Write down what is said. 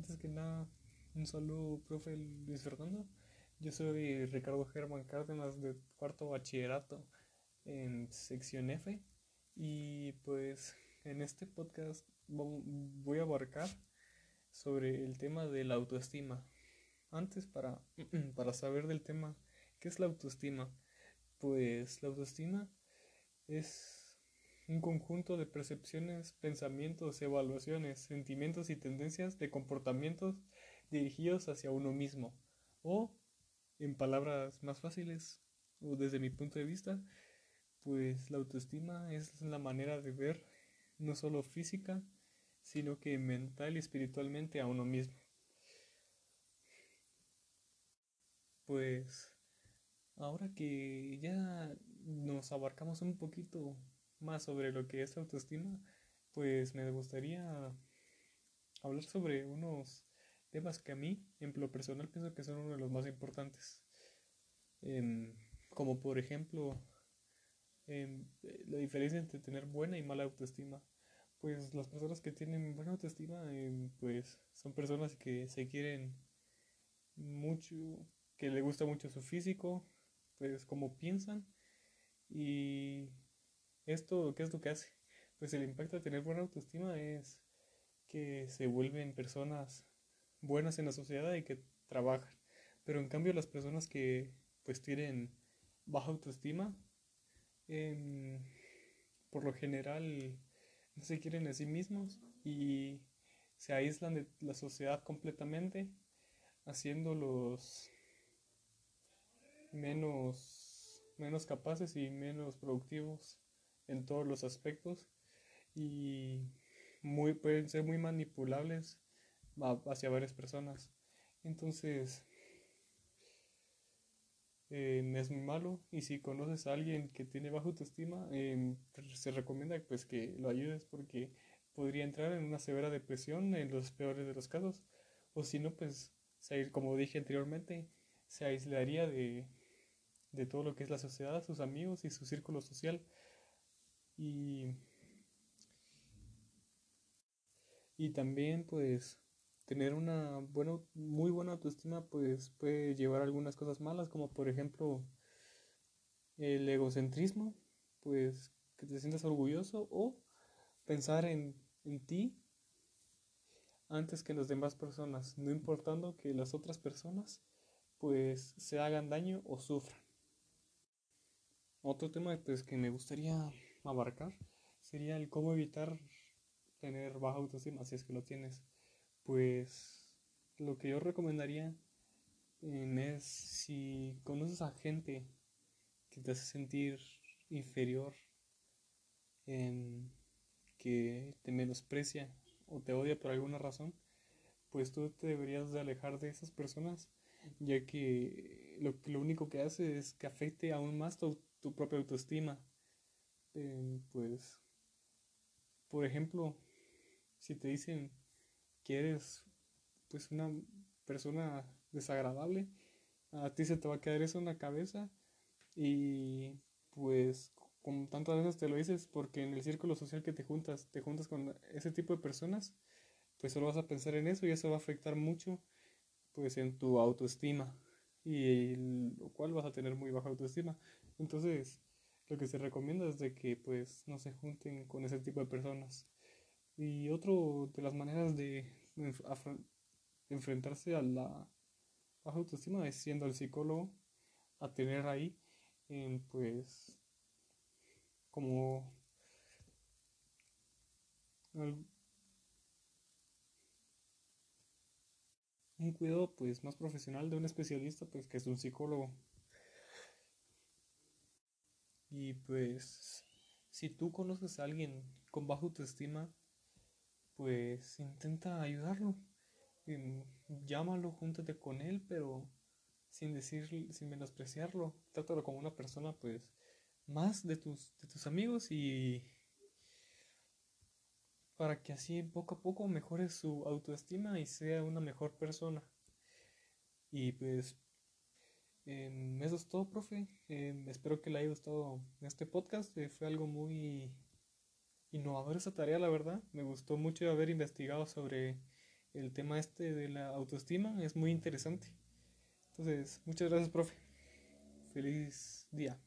antes que nada, un saludo, profe Luis Fernando. Yo soy Ricardo Germán Cárdenas de cuarto bachillerato en sección F y pues en este podcast voy a abarcar sobre el tema de la autoestima. Antes para, para saber del tema, ¿qué es la autoestima? Pues la autoestima es un conjunto de percepciones, pensamientos, evaluaciones, sentimientos y tendencias de comportamientos dirigidos hacia uno mismo. O, en palabras más fáciles, o desde mi punto de vista, pues la autoestima es la manera de ver no solo física, sino que mental y espiritualmente a uno mismo. Pues ahora que ya nos abarcamos un poquito más sobre lo que es autoestima, pues me gustaría hablar sobre unos temas que a mí, en lo personal, pienso que son uno de los más importantes. Em, como por ejemplo, em, la diferencia entre tener buena y mala autoestima. Pues las personas que tienen buena autoestima, em, pues son personas que se quieren mucho, que le gusta mucho su físico, pues como piensan y esto, ¿qué es lo que hace? Pues el impacto de tener buena autoestima es que se vuelven personas buenas en la sociedad y que trabajan. Pero en cambio las personas que pues tienen baja autoestima, em, por lo general no se quieren a sí mismos y se aíslan de la sociedad completamente, haciéndolos menos, menos capaces y menos productivos en todos los aspectos y muy, pueden ser muy manipulables hacia varias personas. Entonces, em, es muy malo y si conoces a alguien que tiene baja autoestima, em, se recomienda pues que lo ayudes porque podría entrar en una severa depresión en los peores de los casos o si no pues como dije anteriormente se aislaría de, de todo lo que es la sociedad, sus amigos y su círculo social y, y también pues tener una buena, muy buena autoestima pues puede llevar a algunas cosas malas como por ejemplo el egocentrismo, pues que te sientas orgulloso o pensar en, en ti antes que las demás personas, no importando que las otras personas pues se hagan daño o sufran. Otro tema pues, que me gustaría abarcar sería el cómo evitar tener baja autoestima, si es que lo tienes. Pues lo que yo recomendaría es si conoces a gente que te hace sentir inferior, que te menosprecia o te odia por alguna razón, pues tú te deberías de alejar de esas personas, ya que lo, lo único que hace es que afecte aún más tu, tu propia autoestima pues, por ejemplo, si te dicen que eres pues una persona desagradable, a ti se te va a quedar eso en la cabeza y pues como tantas veces te lo dices porque en el círculo social que te juntas, te juntas con ese tipo de personas, pues solo vas a pensar en eso y eso va a afectar mucho pues en tu autoestima y lo cual vas a tener muy baja autoestima. Entonces, lo que se recomienda es de que pues no se junten con ese tipo de personas. Y otro de las maneras de enfrentarse a la baja autoestima es siendo el psicólogo a tener ahí pues como un cuidado pues más profesional de un especialista pues que es un psicólogo y pues, si tú conoces a alguien con baja autoestima, pues intenta ayudarlo. Em, llámalo, júntate con él, pero sin decir, sin menospreciarlo. Trátalo como una persona, pues, más de tus, de tus amigos y para que así poco a poco mejore su autoestima y sea una mejor persona. Y pues Em, eso es todo, profe. Em, espero que le haya gustado este podcast. Eh, fue algo muy innovador esa tarea, la verdad. Me gustó mucho haber investigado sobre el tema este de la autoestima es muy interesante. Entonces, muchas gracias, profe. Feliz día.